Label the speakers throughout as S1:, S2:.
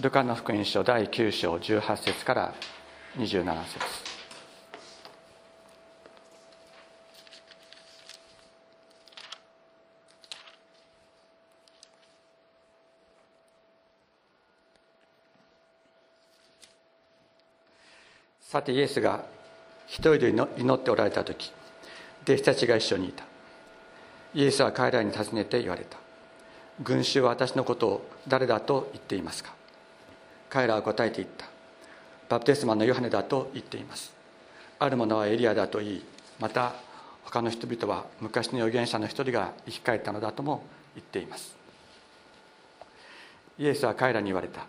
S1: ルカの福音書第9章18節から27節。さてイエスが一人で祈っておられた時弟子たちが一緒にいた。イエスは彼らに尋ねて言われた群衆は私のことを誰だと言っていますか？彼らは答えて言った。バプテスマのヨハネだと言っています。ある者はエリアだと言いまた他の人々は昔の預言者の一人が生き返ったのだとも言っています。イエスは彼らに言われた。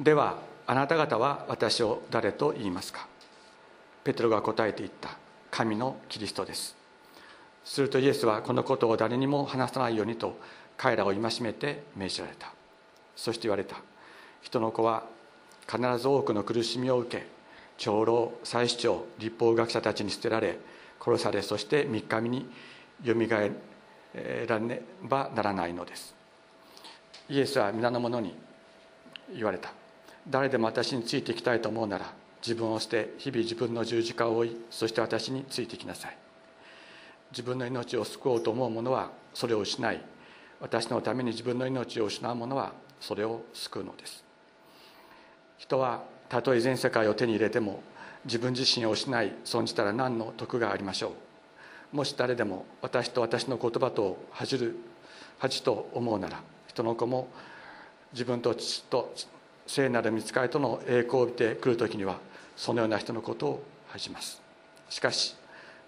S1: ではあなた方は私を誰と言いますか？ペテロが答えて言った。神のキリストです。するとイエスはこのことを誰にも話さないようにと彼らを戒めて命じられた。そして言われた。人の子は必ず多くの苦しみを受け長老祭司長立法学者たちに捨てられ殺されそして3日目によみがえらねばならないのです。イエスは皆の者に言われた。誰でも私についていきたいと思うなら自分を捨て日々自分の十字架を追いそして私についてきなさい。自分の命を救おうと思う者はそれを失い。私のために自分の命を失う者はそれを救うのです。人はたとえ全世界を手に入れても自分自身を失い損じたら何の得がありましょう。もし誰でも私と私の言葉と恥じる恥と思うなら人の子も自分と父と聖なる見つかりとの栄光を見てくる時にはそのような人のことを恥じます。しかし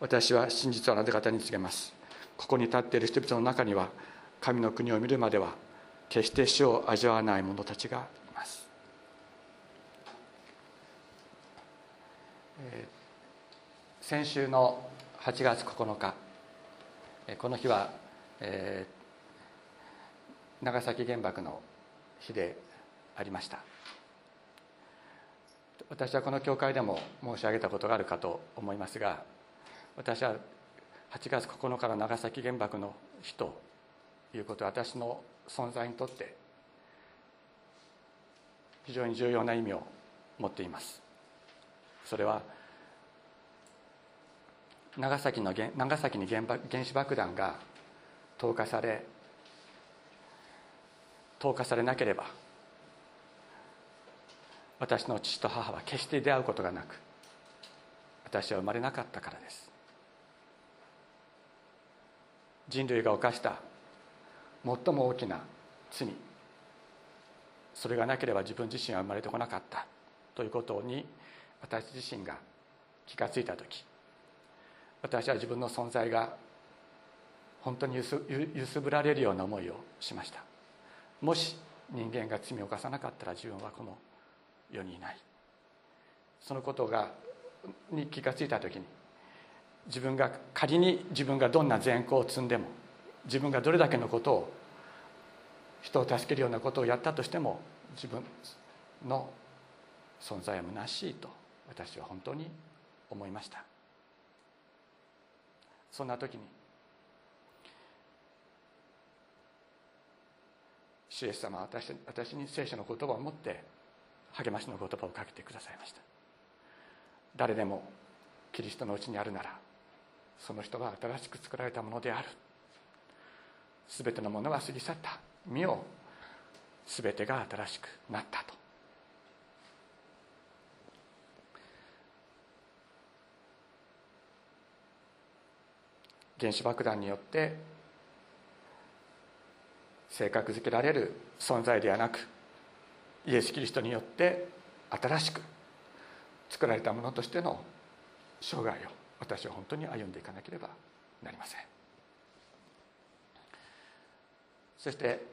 S1: 私は真実をあなた方に告げます。ここに立っている人々の中には神の国を見るまでは決して死を味わわない者たちがいます先週の8月9日この日は、えー、長崎原爆の日でありました。私はこの教会でも申し上げたことがあるかと思いますが私は8月9日の長崎原爆の日ということは私の存在にとって非常に重要な意味を持っています。それは長崎の長崎に原爆原子爆弾が投下され投下されなければ私の父と母は決して出会うことがなく私は生まれなかったからです。人類が犯した最も大きな罪それがなければ自分自身は生まれてこなかったということに私自身が気が付いた時私は自分の存在が本当に揺すぶられるような思いをしました。もし人間が罪を犯さなかったら自分はこの世にいない。そのことがに気が付いた時に自分が仮に自分がどんな善行を積んでも自分がどれだけのことを人を助けるようなことをやったとしても自分の存在は虚しいと私は本当に思いました。そんな時に。主イエス様は私私に聖書の言葉を持って励ましの言葉をかけてくださいました。誰でもキリストのうちにあるならその人は新しく作られたものである。全てのものは過ぎ去った。身を全てが新しくなったと。原子爆弾によって性格づけられる存在ではなくイエス・キリストによって新しく作られたものとしての生涯を私は本当に歩んでいかなければなりません。そして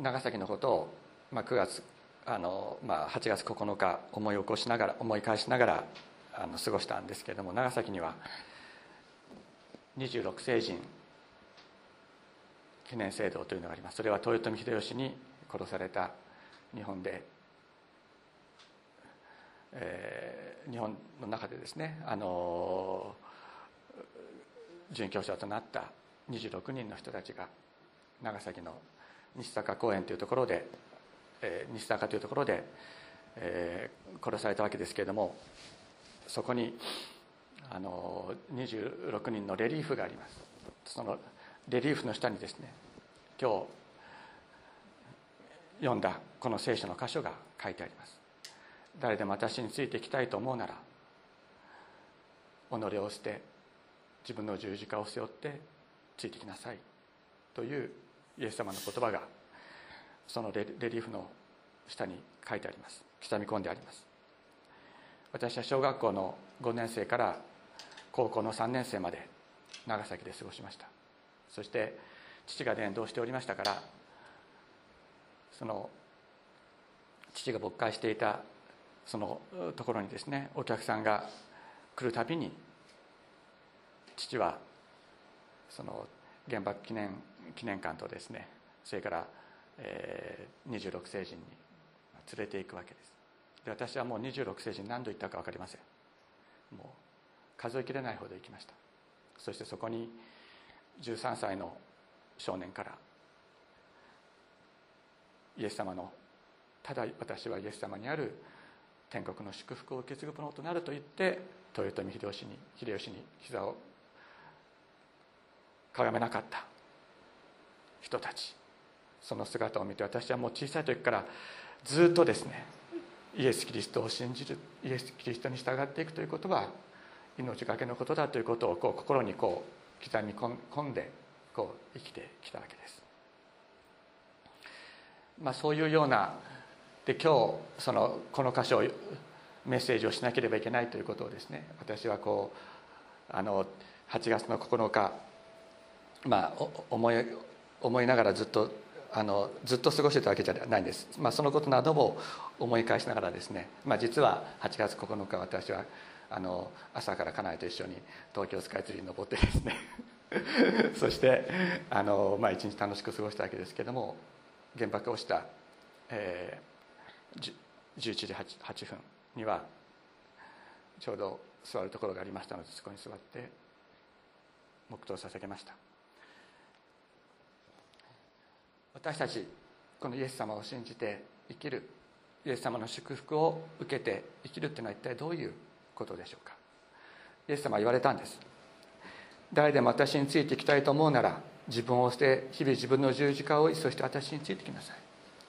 S1: 長崎のことを、まあ、9月あの、まあ、8月9日思い起こしながら思い返しながらあの過ごしたんですけれども長崎には26世人記念制度というのがあります。それは豊臣秀吉に殺された日本で、えー、日本の中でですねあの殉教者となった26人の人たちが長崎の西坂公園というところで、え、西坂というところで、え、殺されたわけですけれどもそこにあの26人のレリーフがあります。そのレリーフの下にですね今日読んだこの聖書の箇所が書いてあります。誰でも私についていきたいと思うなら己を捨て自分の十字架を背負ってついてきなさいというイエス様の言葉がそのレリーフの下に書いてあります。刻み込んであります。私は小学校の5年生から高校の3年生まで長崎で過ごしました。そして父が伝道しておりましたからその父が勃会していたそのところにですねお客さんが来るたびに父はその原爆記念記念館とですねそれから、えー、26世人に連れていくわけです。で私はもう26世人何度行ったか分かりません。もう数えきれないほど行きました。そしてそこに13歳の少年からイエス様のただ私はイエス様にある天国の祝福を受け継ぐものとなると言って豊臣秀吉に秀吉に膝をかがめなかった人たち。その姿を見て私はもう小さい時からずっとですねイエス・キリストを信じるイエス・キリストに従っていくということは命がけのことだということをこう心にこう刻み込んでこう生きてきたわけです。まあ、そういうようなで今日そのこの箇所をメッセージをしなければいけないということをですね私はこうあの8月の9日まあ思い思いながらずっとあのずっと過ごしてたわけじゃないんです、まあ、そのことなども思い返しながらですね、まあ、実は8月9日私はあの朝から家内と一緒に東京スカイツリーに登ってですね。そしてあの、まあ、一日楽しく過ごしたわけですけども原爆をした、えー、11時 8, 8分にはちょうど座るところがありましたのでそこに座って黙祷を捧げました。私たちこのイエス様を信じて生きるイエス様の祝福を受けて生きるっていうのは一体どういうことでしょうか？イエス様は言われたんです。誰でも私についていきたいと思うなら自分を捨て日々自分の十字架を追いそして私についてきなさい。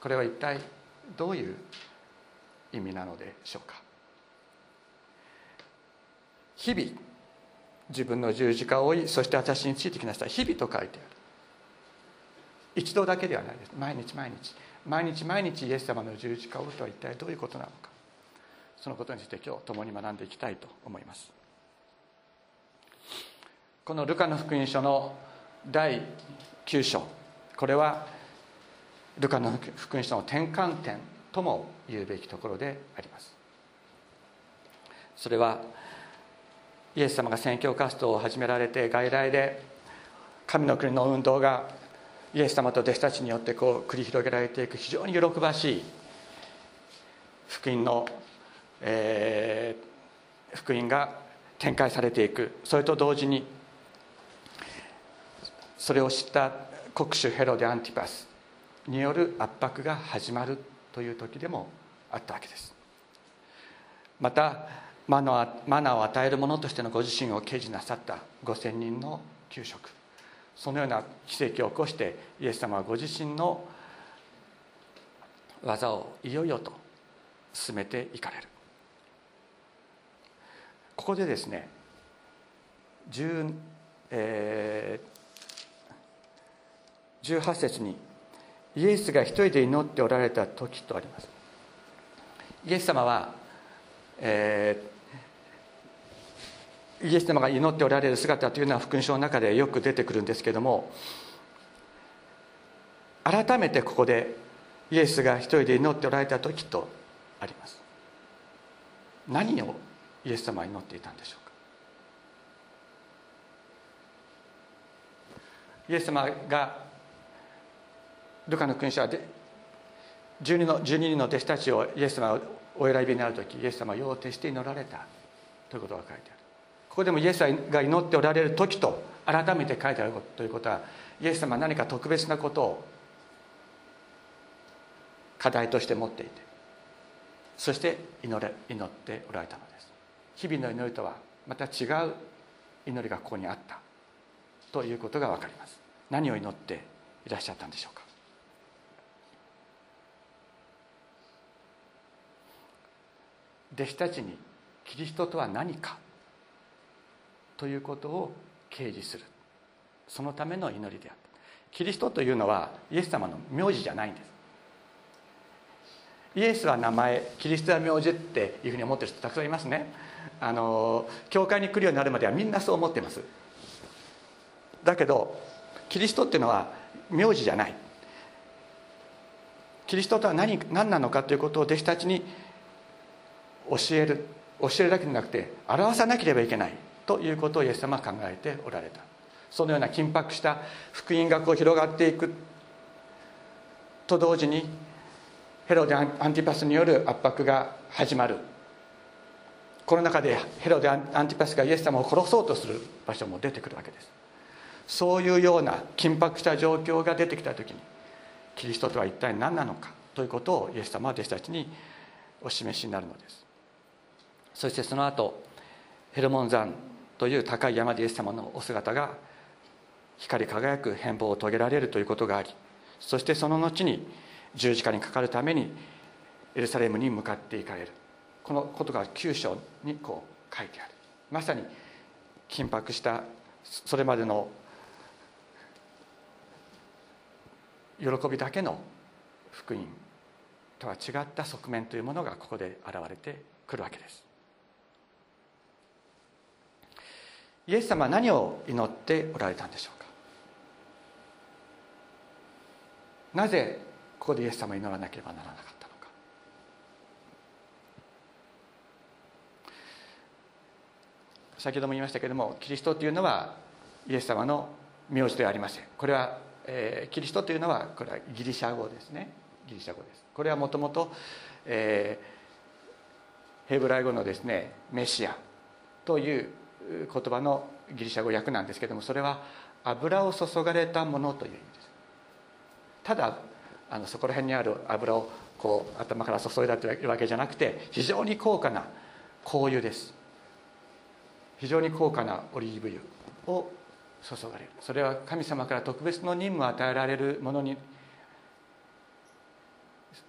S1: これは一体どういう意味なのでしょうか？日々自分の十字架を追いそして私についてきなさい。日々と書いてある。一度だけではないです。毎日毎日。毎日毎日イエス様の十字架を追うとは一体どういうことなのか。そのことについて今日共に学んでいきたいと思います。このルカの福音書の第9章。これはルカの福音書の転換点とも言うべきところであります。それはイエス様が宣教活動を始められて外来で神の国の運動がイエス様と弟子たちによってこう繰り広げられていく非常に喜ばしい福音の、えー、福音が展開されていく。それと同時にそれを知った国主ヘロデ・アンティパスによる圧迫が始まるという時でもあったわけです。またマナーを与える者としてのご自身を掲示なさった5,000人の給食。そのような奇跡を起こしてイエス様はご自身の技をいよいよと進めていかれる。ここでですね10、えー、18節にイエスが一人で祈っておられた時とあります。イエス様は、えー、イエス様が祈っておられる姿というのは福音書の中でよく出てくるんですけども改めてここでイエスが一人で祈っておられた時とあります。何をイエス様は祈っていたんでしょうか？イエス様がルカの勲章は12の ,12 人の弟子たちをイエス様がお選びになる時イエス様は夜を徹して祈られたということが書いてある。ここでもイエスが祈っておられる時と改めて書いてあるということはイエス様は何か特別なことを課題として持っていてそして祈れ祈っておられたのです。日々の祈りとはまた違う祈りがここにあったということが分かります。何を祈っていらっしゃったんでしょうか。弟子たちにキリストとは何か。ということを掲示する。そのための祈りであった。キリストというのはイエス様の名字じゃないんです。イエスは名前キリストは名字っていうふうに思ってる人たくさんいますね。あの教会に来るようになるまではみんなそう思ってます。だけどキリストっていうのは名字じゃない。キリストとは何何なのかということを弟子たちに教える。教えるだけでなくて表さなければいけない。ということをイエス様は考えておられた。そのような緊迫した福音学を広がっていく。と同時にヘロデ・アンティパスによる圧迫が始まる。この中でヘロデ・アンティパスがイエス様を殺そうとする場所も出てくるわけです。そういうような緊迫した状況が出てきた時にキリストとは一体何なのか？ということをイエス様は弟子たちにお示しになるのです。そしてその後ヘルモン山という高い山でイエス様の。お姿が光り輝く変貌を遂げられるということがありそしてその後に十字架にかかるためにエルサレムに向かっていかれる。このことが9章にこう書いてある。まさに緊迫したそれまでの喜びだけの福音とは違った側面というものがここで現れてくるわけです。イエス様は何を祈っておられたんでしょうか？なぜここでイエス様を祈らなければならなかったのか？先ほども言いましたけれどもキリストというのはイエス様の名字ではありません。これは、えー、キリストというのはこれはギリシャ語ですね。ギリシャ語です。これはもともとヘブライ語のですねメシアという言葉のギリシャ語訳なんですけどもそれは油を注がれたものという意味です。ただあのそこら辺にある油をこう頭から注いだというわけじゃなくて非常に高価な香油です。非常に高価なオリーブ油を注がれる。それは神様から特別の任務を与えられるものに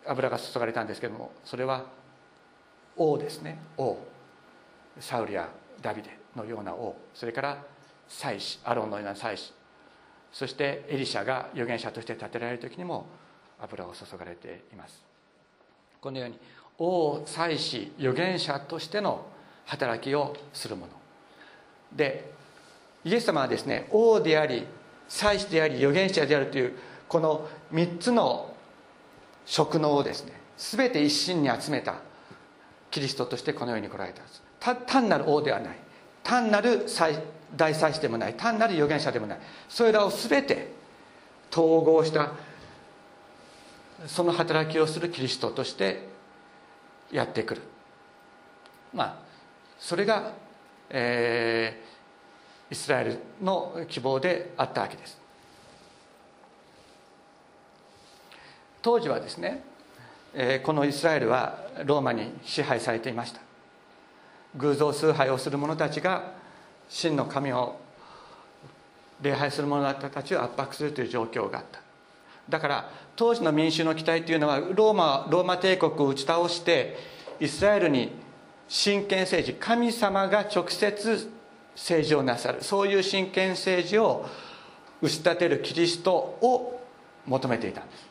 S1: 油が注がれたんですけどもそれは王ですね。王。サウルやダビデ。のような王それから祭司アロンのような祭司そしてエリシャが預言者として立てられる時にも油を注がれています。このように王祭司預言者としての働きをするもの。でイエス様はですね王であり祭司であり預言者であるというこの3つの職能をですね全て一身に集めたキリストとしてこの世に来られたんです。単なる王ではない。単なる大祭司でもない単なる預言者でもない。それらを全て統合したその働きをするキリストとしてやってくる。まあそれが、えー、イスラエルの希望であったわけです。当時はですね、このイスラエルはローマに支配されていました。偶像崇拝をする者たちが真の神を礼拝する者たちを圧迫するという状況があった。だから当時の民衆の期待というのはローマローマ帝国を打ち倒してイスラエルに真剣政治神様が直接政治をなさる。そういう真剣政治を打ち立てるキリストを求めていたんです。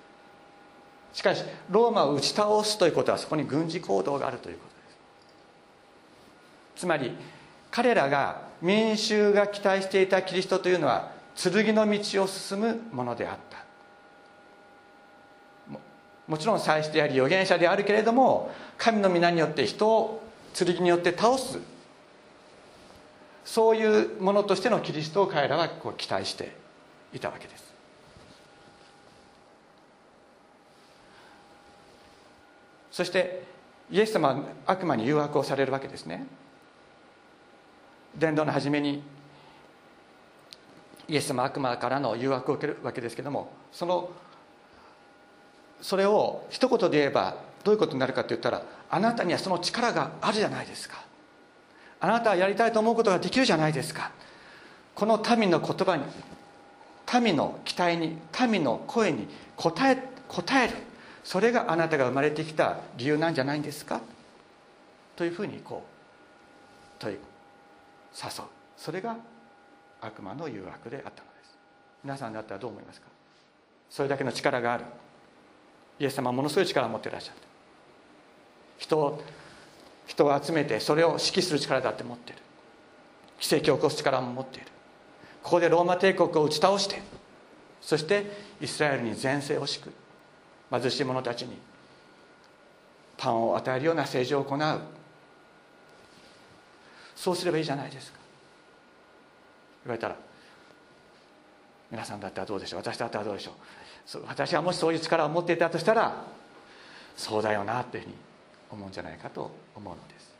S1: しかしローマを打ち倒すということはそこに軍事行動があるということ。つまり彼らが民衆が期待していたキリストというのは剣の道を進むものであった。もちろん祭司であり預言者であるけれども神の皆によって人を剣によって倒す。そういうものとしてのキリストを彼らはこう期待していたわけです。そしてイエス様は悪魔に誘惑をされるわけですね。伝道の初めにイエス様悪魔からの誘惑を受けるわけですけどもそのそれを一言で言えばどういうことになるかって言ったらあなたにはその力があるじゃないですか。あなたはやりたいと思うことができるじゃないですか。この民の言葉に民の期待に民の声に応え応える。それがあなたが生まれてきた理由なんじゃないんですか。というふうにこう問い誘う。それが悪魔の誘惑であったのです。皆さんだったらどう思いますか？それだけの力がある。イエス様はものすごい力を持っていらっしゃる人を人を集めてそれを指揮する力だって持ってる。奇跡を起こす力も持っている。ここでローマ帝国を打ち倒してそしてイスラエルに全盛を敷く。貧しい者たちにパンを与えるような政治を行う。そうすればいいじゃないですか。言われたら皆さんだったらどうでしょう。私だったらどうでしょう。私はもしそういう力を持っていたとしたらそうだよなっていうふうに思うんじゃないかと思うのです。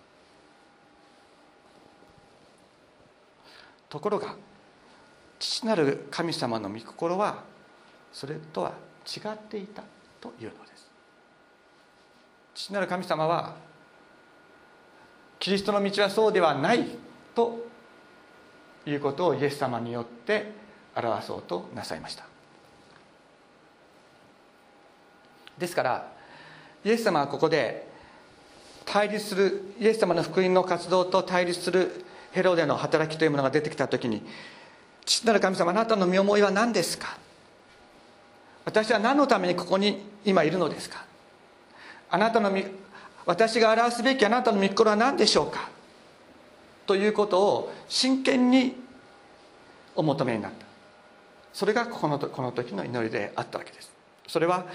S1: ところが父なる神様の御心はそれとは違っていたというのです。父なる神様はキリストの道はそうではないということをイエス様によって表そうとなさいました。ですからイエス様はここで対立するイエス様の福音の活動と対立するヘロデの働きというものが出てきた時に父なる神様あなたの身思いは何ですか？私は何のためにここに今いるのですか？あなたの私が表すべきあなたの御心は何でしょうか？ということを真剣にお求めになった。それがこのこの時の祈りであったわけです。それは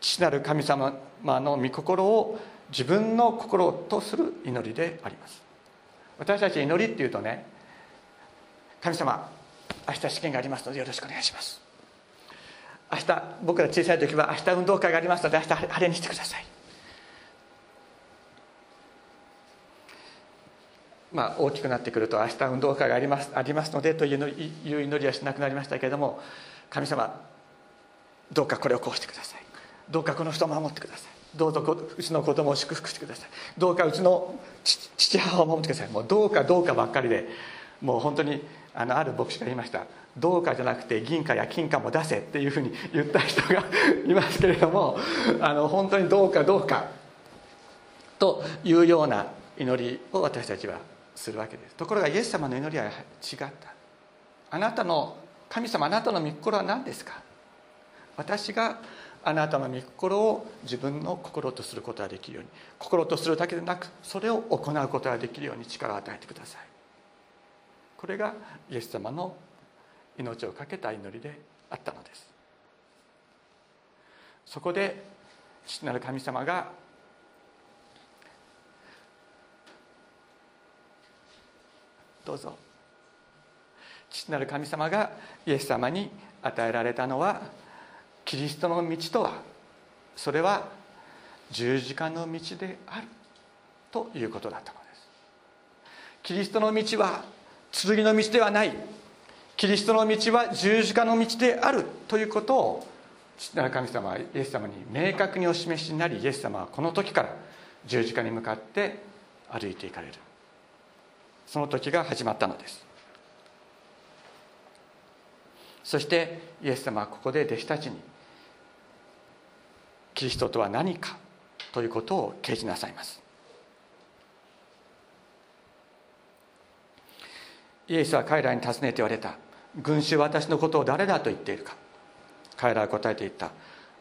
S1: 父なる神様の御心を自分の心とする祈りであります。私たち祈りっていうとね神様明日試験がありますのでよろしくお願いします。明日僕ら小さい時は明日運動会がありますので明日晴れにしてください。まあ、大きくなってくると明日運動会がありますありますのでという祈りはしなくなりましたけれども神様どうかこれをこうしてください。どうかこの人を守ってください。どうぞうちの子供を祝福してください。どうかうちの父母を守ってください。もうどうかどうかばっかりでもう本当にあのある牧師が言いました。どうかじゃなくて銀貨や金貨も出せっていうふうに言った人が いますけれどもあの本当にどうかどうかというような祈りを私たちはするわけです。ところがイエス様の祈りは違った。あなたの神様あなたの御心は何ですか？私があなたの御心を自分の心とすることができるように心とするだけでなくそれを行うことができるように力を与えてください。これがイエス様の命を懸けた祈りであったのです。そこで父なる神様がどうぞ。父なる神様がイエス様に与えられたのはキリストの道とはそれは十字架の道であるということだったのです。キリストの道は剣の道ではない。キリストの道は十字架の道であるということを父なる神様はイエス様に明確にお示しになりイエス様はこの時から十字架に向かって歩いていかれる。その時が始まったのです。そしてイエス様はここで弟子たちにキリストとは何かということを掲示なさいます。イエスは彼らに尋ねて言われた群衆は私のことを誰だと言っているか？彼らは答えていった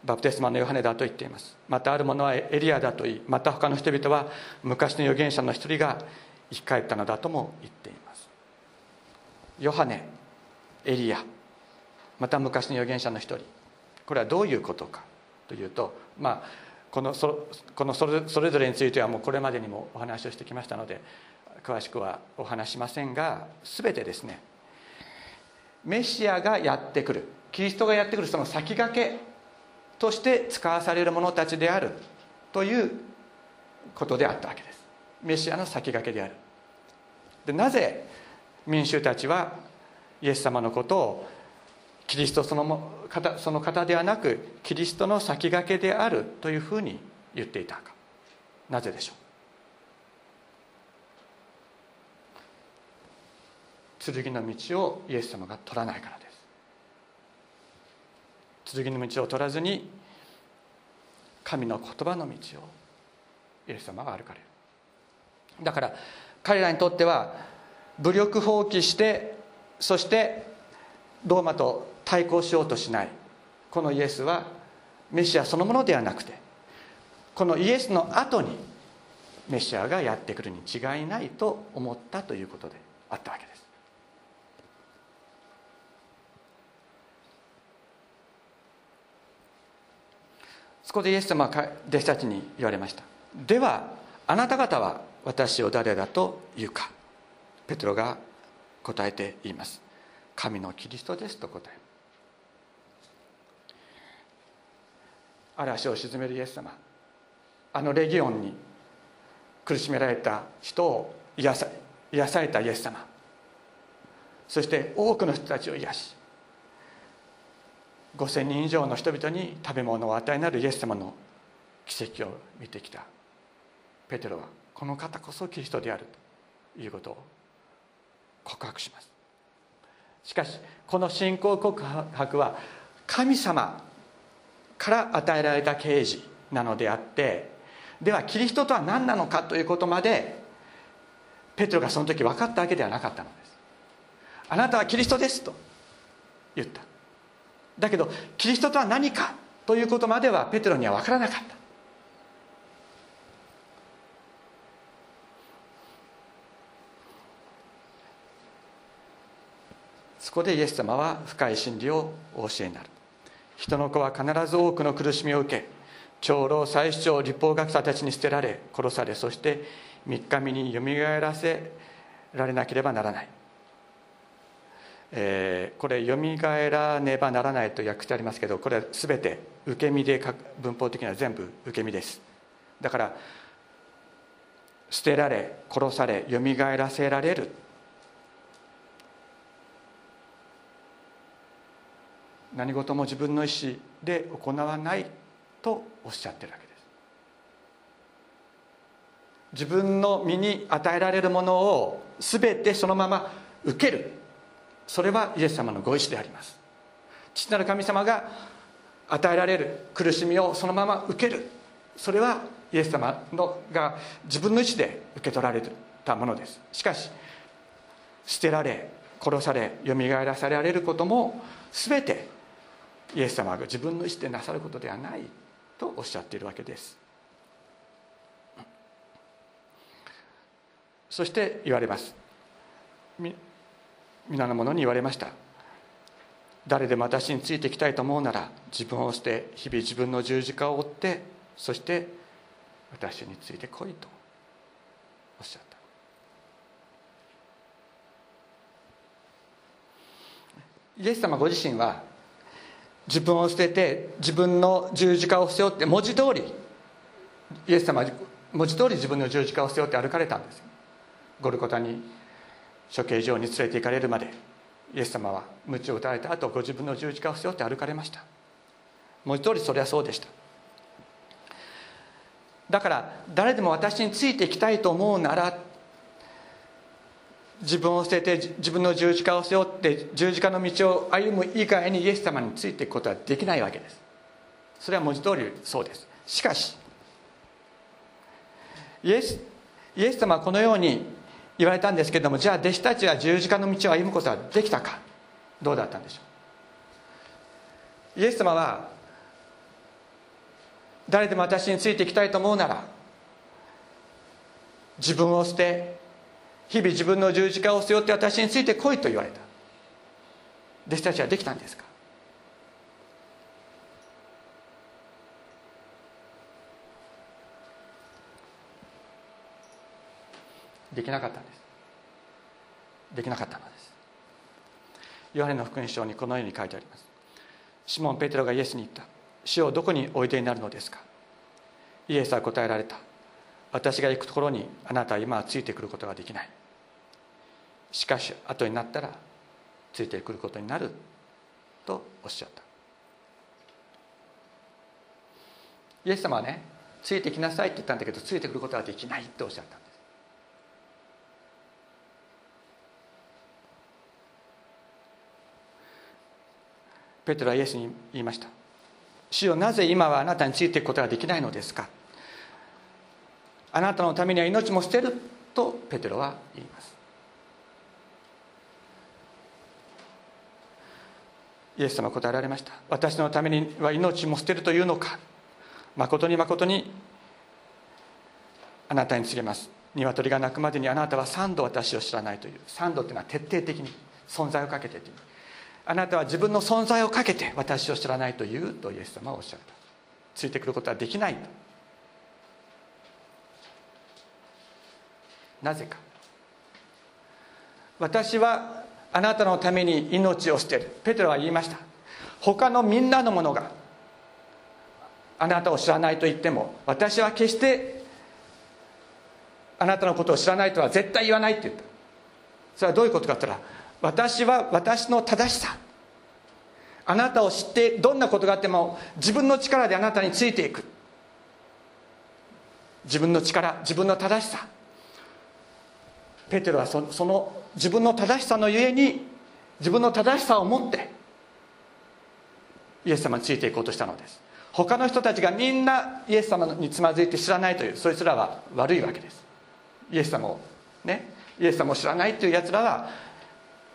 S1: バプテスマのヨハネだと言っています。またある者はエリアだと言いまた他の人々は昔の預言者の一人が生き返ったのだとも言っています。ヨハネエリアまた昔の預言者の一人。これはどういうことかというとまあこのそこのそれそれぞれについてはもうこれまでにもお話をしてきましたので詳しくはお話しませんが全てですねメシアがやってくる。キリストがやってくるその先駆けとして使わされる者たちであるということであったわけです。メシアの先駆けである。でなぜ民衆たちはイエス様のことをキリストその方その方ではなくキリストの先駆けであるというふうに言っていたか。なぜでしょう？剣の道をイエス様が取らないからです。剣の道を取らずに神の言葉の道をイエス様が歩かれる。だから彼らにとっては武力放棄してそしてローマと対抗しようとしない。このイエスはメシアそのものではなくてこのイエスの後にメシアがやってくるに違いないと思ったということであったわけです。そこでイエス様は弟子たちに言われました。ではあなた方は私を誰だと言うか。ペトロが答えて言います。神のキリストですと答え嵐を鎮めるイエス様。あのレギオンに苦しめられた人を癒さ癒されたイエス様。そして多くの人たちを癒し5,000人以上の人々に食べ物を与えなるイエス様の奇跡を見てきた。ペテロはこの方こそキリストであるということを告白します。しかしこの信仰告白は神様から与えられた啓示なのであってではキリストとは何なのかということまでペテロがその時分かったわけではなかったのです。あなたはキリストですと言った。だけどキリストとは何かということまではペテロには分からなかった。そこでイエス様は深い真理をお教えになる。人の子は必ず多くの苦しみを受け長老祭司長立法学者たちに捨てられ殺されそして3日目によみがえらせられなければならない、えー、これ「よみがえらねばならない」と訳してありますけどこれは全て受け身で文法的には全部受け身です。だから捨てられ殺されよみがえらせられる。何事も自分の意思で行わないとおっしゃってるわけです。自分の身に与えられるものを全てそのまま受ける。それはイエス様のご意志であります。父なる神様が与えられる。苦しみをそのまま受ける。それはイエス様のが自分の意思で受け取られたものです。しかし捨てられ殺されよみがえらされられることも全てイエス様が自分の意思でなさることではないとおっしゃっているわけです。そして言われます。皆の者に言われました。誰でも私についていきたいと思うなら自分を捨て日々自分の十字架を追ってそして私について来いとおっしゃった。イエス様ご自身は自分を捨てて自分の十字架を背負って文字通りイエス様は文字通り自分の十字架を背負って歩かれたんです。ゴルコタに処刑場に連れて行かれるまでイエス様は鞭を打たれた後ご自分の十字架を背負って歩かれました。文字通りそれはそうでした。だから誰でも私についていきたいと思うなら自分を捨てて自分の十字架を背負って十字架の道を歩む以外にイエス様についていくことはできないわけです。それは文字通りそうです。しかしイエスイエス様はこのように言われたんですけれどもじゃあ弟子たちは十字架の道を歩むことはできたか。どうだったんでしょう。イエス様は誰でも私についていきたいと思うなら自分を捨て日々自分の十字架を背負って私について来いと言われた。弟子たちはできたんですか？できなかったんです。できなかったのです。ヨハネの福音書にこのように書いてあります。シモン・ペテロがイエスに言った。主をどこにおいでになるのですか？イエスは答えられた。私が行くところにあなたは今はついてくることができない。しかし後になったらついてくることになるとおっしゃった。イエス様はねついてきなさいって言ったんだけどついてくることはできないっておっしゃったんです。ペテロはイエスに言いました。主よなぜ今はあなたについていくことができないのですか？あなたのためには命も捨てるとペテロは言います。イエス様は答えられました。私のためには命も捨てるというのか。誠に誠にあなたに告げます。鶏が鳴くまでにあなたは三度私を知らないという。三度というのは徹底的に存在をかけてという。あなたは自分の存在をかけて私を知らないというとイエス様はおっしゃった。ついてくることはできないと。なぜか。私はあなたのために命を捨てる。ペテロは言いました。他のみんなのものがあなたを知らないと言っても私は決してあなたのことを知らないとは絶対言わないって言った。それはどういうことかって言ったら私は私の正しさ。あなたを知ってどんなことがあっても自分の力であなたについていく。自分の力自分の正しさ。ペテロはその自分の正しさのゆえに自分の正しさを持ってイエス様についていこうとしたのです。他の人たちがみんなイエス様につまずいて知らないというそいつらは悪いわけです。イエス様をねイエス様を知らないというやつらは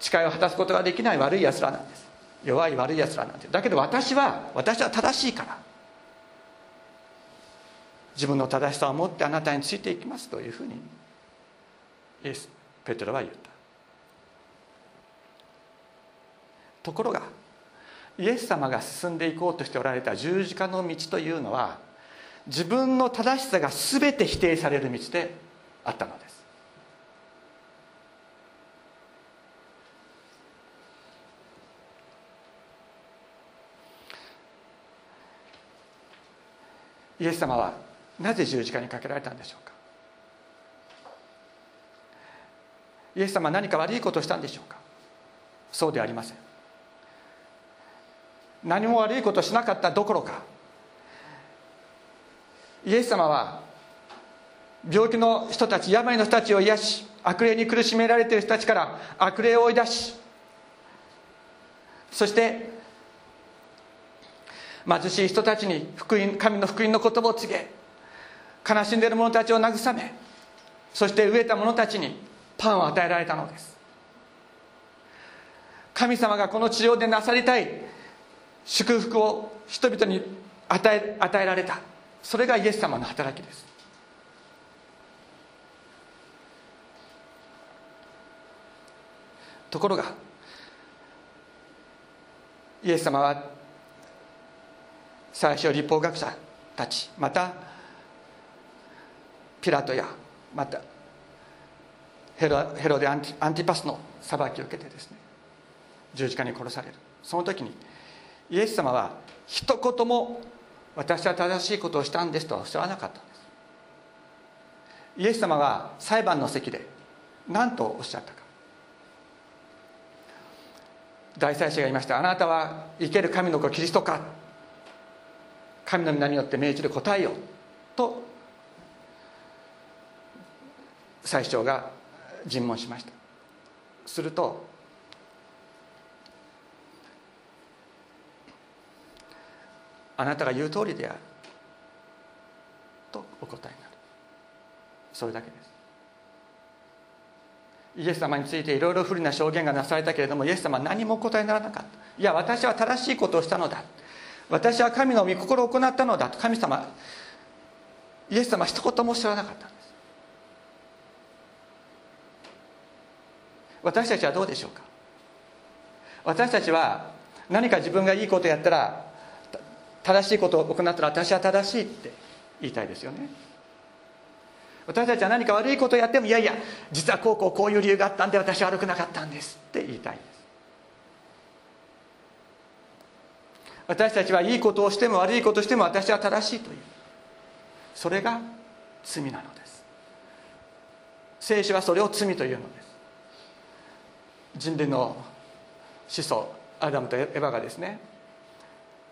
S1: 誓いを果たすことができない悪いやつらなんです。弱い悪いやつらなんて。だけど私は私は正しいから自分の正しさを持ってあなたについていきますというふうにペテロは言った。ところがイエス様が進んでいこうとしておられた十字架の道というのは自分の正しさが全て否定される道であったのです。イエス様はなぜ十字架にかけられたんでしょうか。イエス様は何か悪いことをしたんでしょうか？そうでありません。何も悪いことをしなかったどころかイエス様は病気の人たち病の人たちを癒し悪霊に苦しめられている人たちから悪霊を追い出しそして貧しい人たちに福音神の福音の言葉を告げ悲しんでいる者たちを慰めそして飢えた者たちにパンを与えられたのです。神様がこの地上でなさりたい。祝福を人々に与え与えられた。それがイエス様の働きです。ところがイエス様は最初立法学者たちまたピラトやまたヘロヘロでアンティアンティパスの裁きを受けてですね十字架に殺される。その時にイエス様は一言も私は正しいことをしたんですとはおっしゃらなかったんです。イエス様は裁判の席で何とおっしゃったか。大祭司が言いました。あなたは生ける神の子キリストか。神の皆によって命じる答えよ。と最初が尋問しました。するとあなたが言う通りである。とお答えになる。それだけです。イエス様についていろいろ不利な証言がなされたけれどもイエス様は何もお答えにならなかった。いや私は正しいことをしたのだ。私は神の御心を行ったのだ。と神様イエス様は一言もおっしゃらなかったんです私たちはどうでしょうか？私たちは何か自分がいいことやったら正しいことを行ったら私は正しいって言いたいですよね。私たちは何か悪いことをやってもいやいや実はこうこうこういう理由があったんで私は悪くなかったんですって言いたいです。私たちはいいことをしても悪いことをしても私は正しいというそれが罪なのです。聖書はそれを罪というのです。人類の始祖アダムとエヴァがですね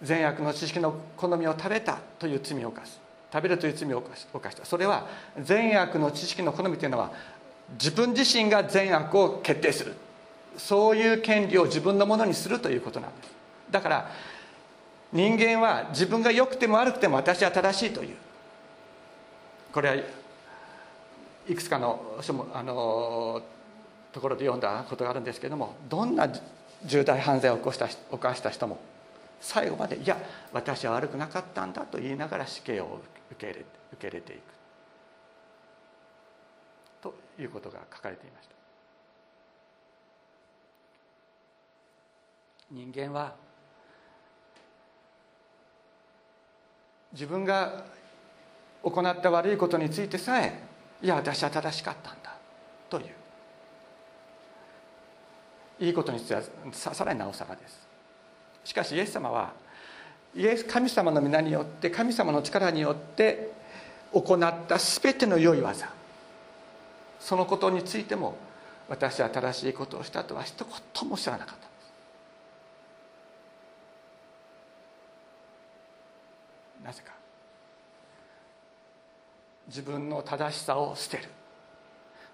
S1: 善悪の知識の好みを食べたという罪を犯す。食べるという罪を犯した。それは善悪の知識の好みというのは自分自身が善悪を決定する。そういう権利を自分のものにするということなんです。だから人間は自分が良くても悪くても私は正しいという。これはいくつかのあのところで読んだことがあるんですけどもどんな重大犯罪を起こした犯した人も最後まで「いや私は悪くなかったんだ」と言いながら死刑を受け入れ受け入れていく。ということが書かれていました。人間は自分が行った悪いことについてさえいや私は正しかったんだという。いいことについてはさらになおさらです。しかしイエス様はイエス神様の皆によって神様の力によって行った全ての良い技。そのことについても私は正しいことをしたとは一言も知らなかったなぜか。自分の正しさを捨てる。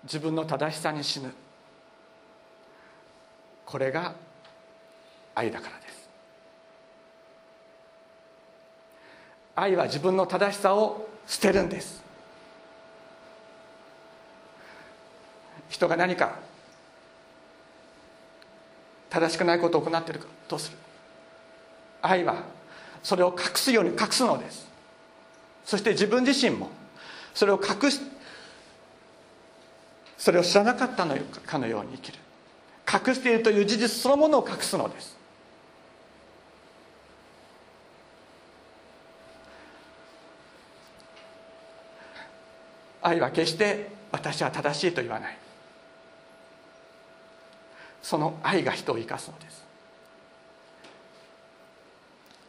S1: 自分の正しさに死ぬ。これが愛だからです。愛は自分の正しさを捨てるんです。人が何か正しくないことを行っているかどうする？愛はそれを隠すように隠すのです。そして自分自身もそれを隠しそれを知らなかったのかのように生きる。隠しているという事実そのものを隠すのです。愛は決して私は正しいと言わない。その愛が人を生かすのです。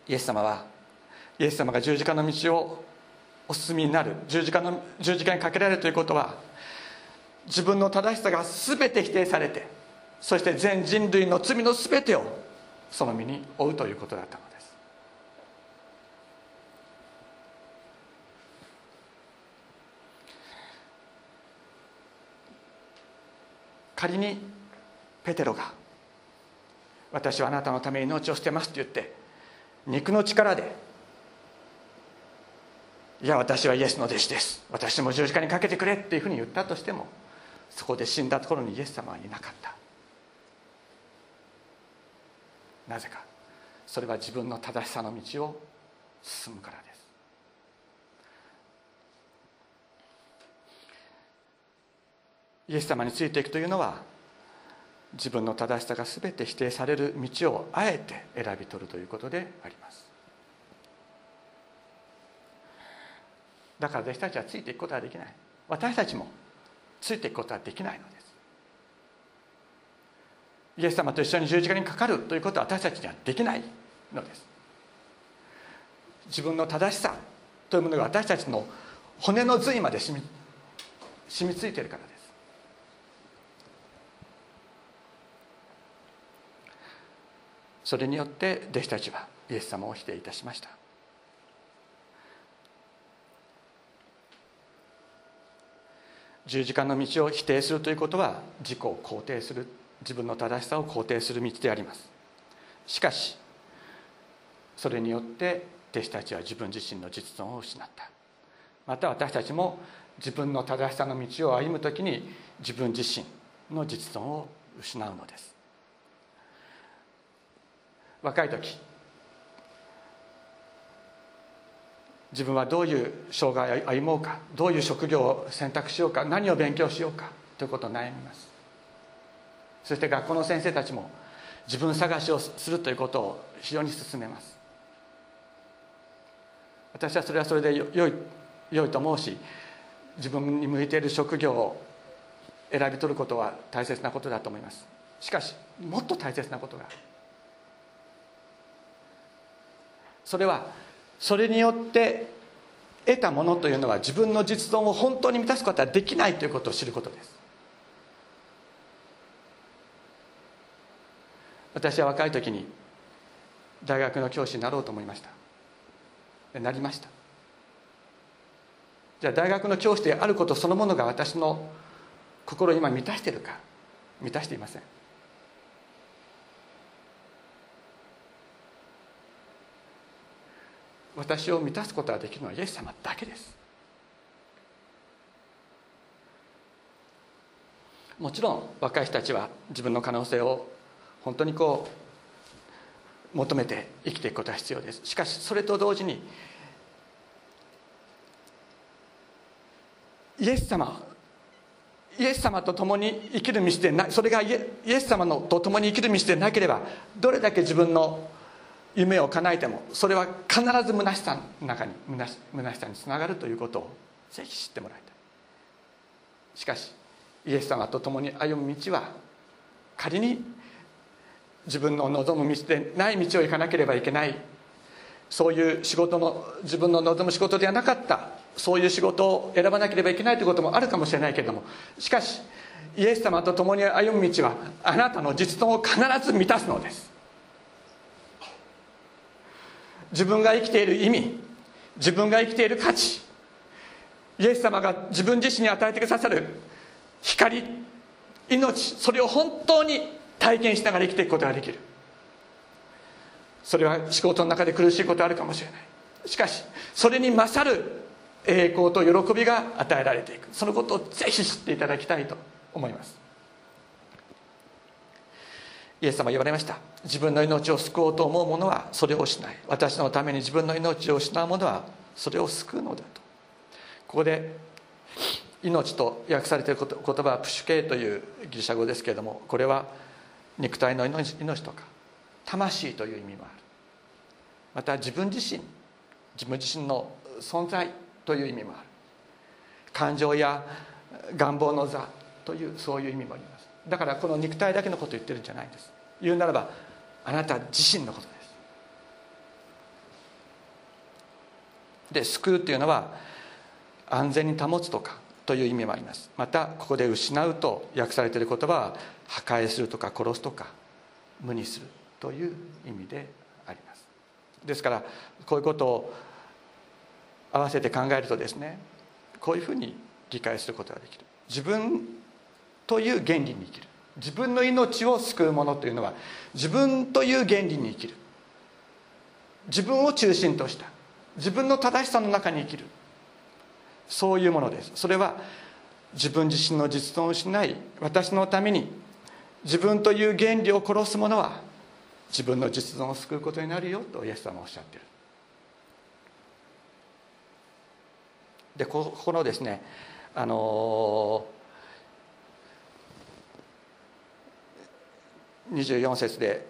S1: イエス様はイエス様が十字架の道をお進みになる十字架の十字架にかけられるということは自分の正しさが全て否定されてそして全人類の罪の全てをその身に負うということだったのです。仮にペテロが「私はあなたのために命を捨てます」と言って肉の力でいや私はイエスの弟子です。私も十字架にかけてくれっていうふうに言ったとしてもそこで死んだところにイエス様はいなかった。なぜか。それは自分の正しさの道を進むからです。イエス様についていくというのは自分の正しさが全て否定される道をあえて選び取るということであります。だから弟子たちはついていくことはできない。私たちもついていくことはできないのでイエス様と一緒に十字架にかかるということは私たちにはできないのです。自分の正しさというものが私たちの骨の髄まで染み染みついているからです。それによって弟子たちはイエス様を否定いたしました。十字架の道を否定するということは自己を肯定する自分の正しさを肯定する道であります。しかしそれによって弟子たちは自分自身の実存を失った。また私たちも自分の正しさの道を歩む時に自分自身の実存を失うのです。若い時自分はどういう生涯を歩もうかどういう職業を選択しようか何を勉強しようかということを悩みます。そして学校の先生たちも自分探しをするということを非常に進めます。私はそれはそれでよい良いと思うし自分に向いている職業を選び取ることは大切なことだと思います。しかしもっと大切なことがそれはそれによって得たものというのは自分の実存を本当に満たすことはできないということを知ることです。私は若い時に大学の教師になろうと思いました。なりました。じゃあ大学の教師であることそのものが私の心を今満たしているか満たしていません。私を満たすことができるのはイエス様だけです。もちろん若い人たちは自分の可能性を本当にこう求めて生きていくことは必要です。しかしそれと同時にイエス様イエス様と共に生きる道でなそれがイエス様のと共に生きる道でなければどれだけ自分の夢を叶えてもそれは必ず虚しさの中に虚し虚しさにつながるということをぜひ知ってもらいたい。しかしイエス様と共に歩む道は仮に自分の望む道でない道を行かなければいけない。そういう仕事の自分の望む仕事ではなかった。そういう仕事を選ばなければいけないということもあるかもしれないけれども。しかしイエス様と共に歩む道はあなたの実存を必ず満たすのです。自分が生きている意味自分が生きている価値イエス様が自分自身に与えてくださる光命それを本当に体験しながら生きていくことができる。それは仕事の中で苦しいことあるかもしれない。しかしそれに勝る栄光と喜びが与えられていく。そのことをぜひ知っていただきたいと思います。イエス様言われました。自分の命を救おうと思う者はそれをしない。私のために自分の命を失う者はそれを救うのだと。ここで命と訳されている言葉はプシュケイというギリシャ語ですけれどもこれは肉体の命とか魂という意味もある。また自分自身自分自身の存在という意味もある。感情や願望の座というそういう意味もあります。だからこの肉体だけのことを言ってるんじゃないんです。言うならばあなた自身のことです。で救うというのは安全に保つとかという意味もあります。またここで失うと訳されている言葉は破壊するとか殺すとか無にするという意味であります。ですからこういうことを合わせて考えるとですねこういうふうに理解することができる。自分という原理に生きる。自分の命を救うものというのは自分という原理に生きる。自分を中心とした。自分の正しさの中に生きる。そういうものです。それは自分自身の実存を失い私のために自分という原理を殺す者は自分の実存を救うことになるよとイエス様はおっしゃってる。でここのですねあの24節で、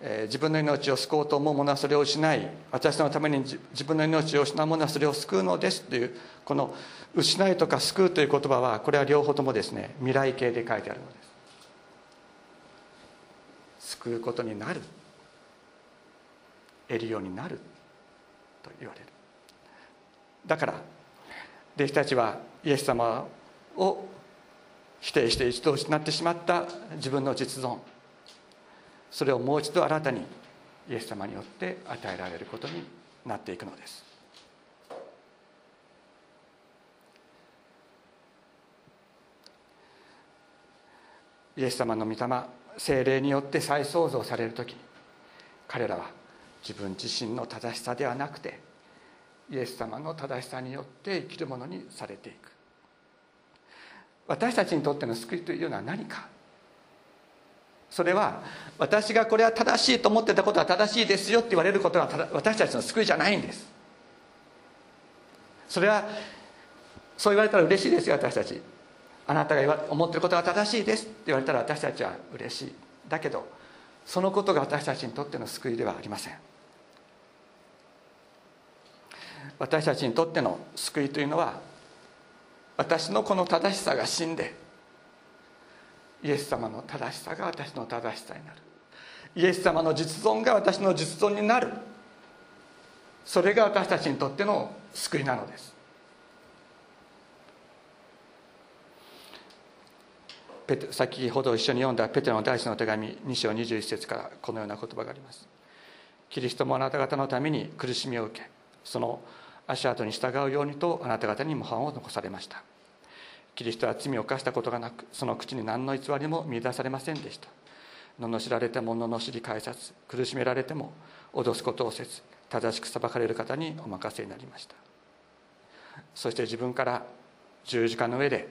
S1: え、自分の命を救おうと思う者はそれを失い私のために自分の命を失う者はそれを救うのですというこの「失い」とか「救う」という言葉はこれは両方ともですね未来形で書いてあるのです。救うことになる。得るようになると言われる。だから弟子たちはイエス様を否定して一度失ってしまった自分の実存。それをもう一度新たにイエス様によって与えられることになっていくのです。イエス様の御霊精霊によって再創造される時に彼らは自分自身の正しさではなくてイエス様の正しさによって生きるものにされていく。私たちにとっての救いというのは何か？それは私がこれは正しいと思ってたことは正しいですよって言われることが私たちの救いじゃないんです。それはそう言われたら嬉しいですよ私たち。あなたが思ってることが正しいですって言われたら私たちは嬉しい。だけどそのことが私たちにとっての救いではありません。私たちにとっての救いというのは私のこの正しさが死んでイエス様の正しさが私の正しさになる。イエス様の実存が私の実存になる。それが私たちにとっての救いなのです。ペテ先ほど一緒に読んだペテロの第一の手紙2章21節からこのような言葉があります。キリストもあなた方のために苦しみを受けその足跡に従うようにとあなた方に模範を残されました。キリストは罪を犯したことがなくその口に何の偽りも見出されませんでした。罵られても罵り返さず苦しめられても脅すことをせず正しく裁かれる方にお任せになりました。そして自分から十字架の上で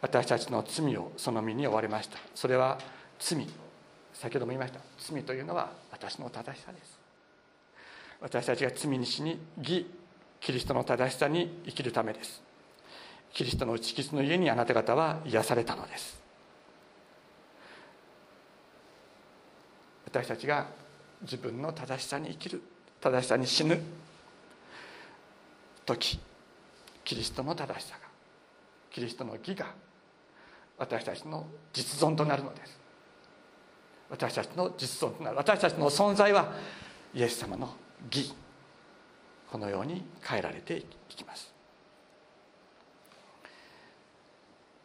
S1: 私たちの罪をその身に負われました。それは罪。先ほども言いました。罪というのは私の正しさです。私たちが罪に死に義キリストの正しさに生きるためです。キリストの打ち傷の家にあなた方は癒されたのです。私たちが自分の正しさに生きる正しさに死ぬ時キリストの正しさがキリストの義が私たちの実存となるのです。私たちの実存となる。私たちの存在はイエス様の義。このように変えられていきます。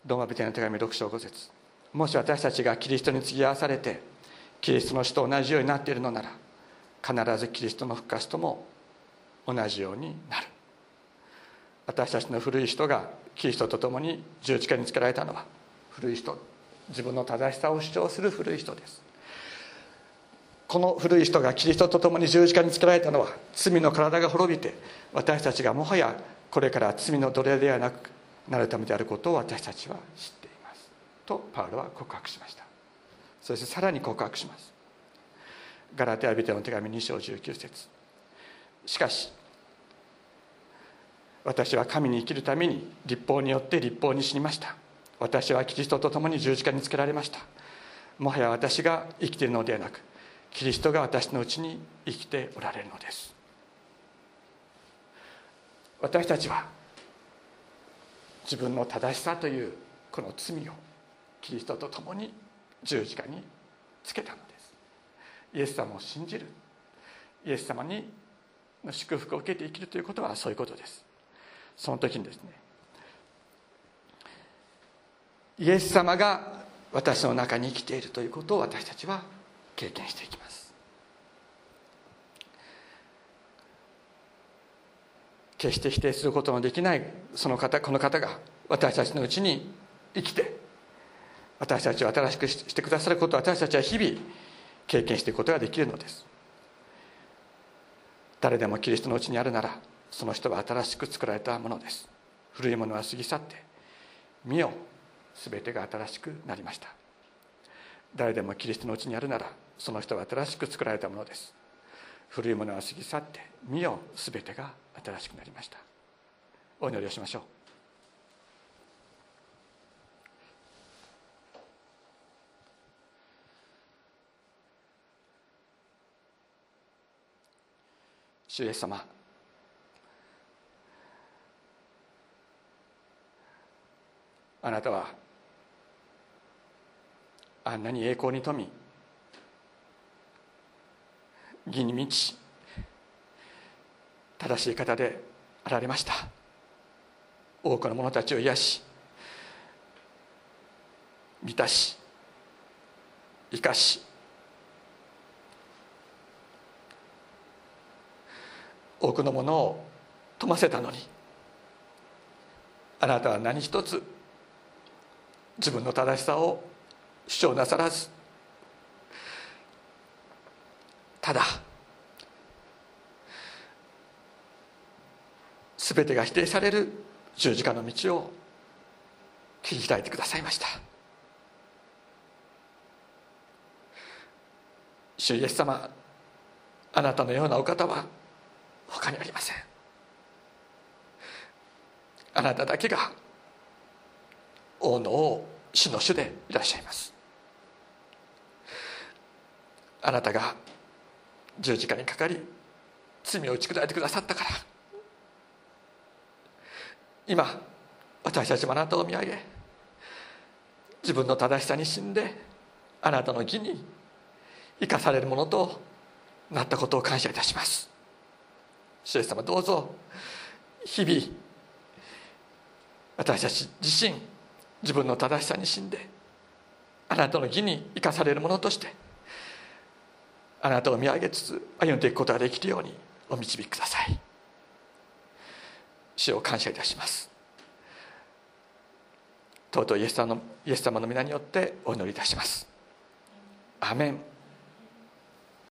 S1: ローマ人の手紙6章5節。もし私たちがキリストに継ぎ合わされてキリストの死と同じようになっているのなら必ずキリストの復活とも同じようになる。私たちの古い人がキリストと共に十字架につけられたのは古い人自分の正しさを主張する古い人です。この古い人がキリストと共に十字架につけられたのは罪の体が滅びて私たちがもはやこれから罪の奴隷ではなくなるためであることを私たちは知っています。とパウロは告白しました。そしてさらに告白します。ガラテヤビテの手紙2章19節。しかし私は神に生きるために立法によって立法に死にました。私はキリストと共に十字架につけられました。もはや私が生きているのではなくキリストが私のうちに生きておられるのです。私たちは自分の正しさというこの罪をキリストと共に十字架につけたのです。イエス様を信じる。イエス様にの祝福を受けて生きるということはそういうことです。その時にですねイエス様が私の中に生きているということを私たちは経験していきます。決して否定することのできないその方この方が私たちのうちに生きて私たちを新しくしてくださることを私たちは日々経験していくことができるのです。誰でもキリストのうちにあるならその人は新しく作られたものです。古いものは過ぎ去って見よ全てが新しくなりました。誰でもキリストのうちにあるならその人は新しく作られたものです。古いものは過ぎ去って見よ全てが新しくなりました。お祈りをしましょう。主イエス様あなたはあんなに栄光に富み義に満ち正しい方であられました。多くの者たちを癒し満たし生かし多くのものを富ませたのにあなたは何一つ自分の正しさを主張なさらずただ全てが否定される十字架の道を切り開いてくださいました。主イエス様あなたのようなお方は他にありません。あなただけが王の王主の主でいらっしゃいます。あなたが十字架にかかり罪を打ち砕いてくださったから。今私たちもあなたを見上げ自分の正しさに死んであなたの義に生かされるものとなったことを感謝いたします。主イエス様どうぞ日々私たち自身自分の正しさに死んであなたの義に生かされるものとしてあなたを見上げつつ歩んでいくことができるようにお導きください。主を感謝いたします。尊いイエス様のイエス様の皆によってお祈りいたします。アメン。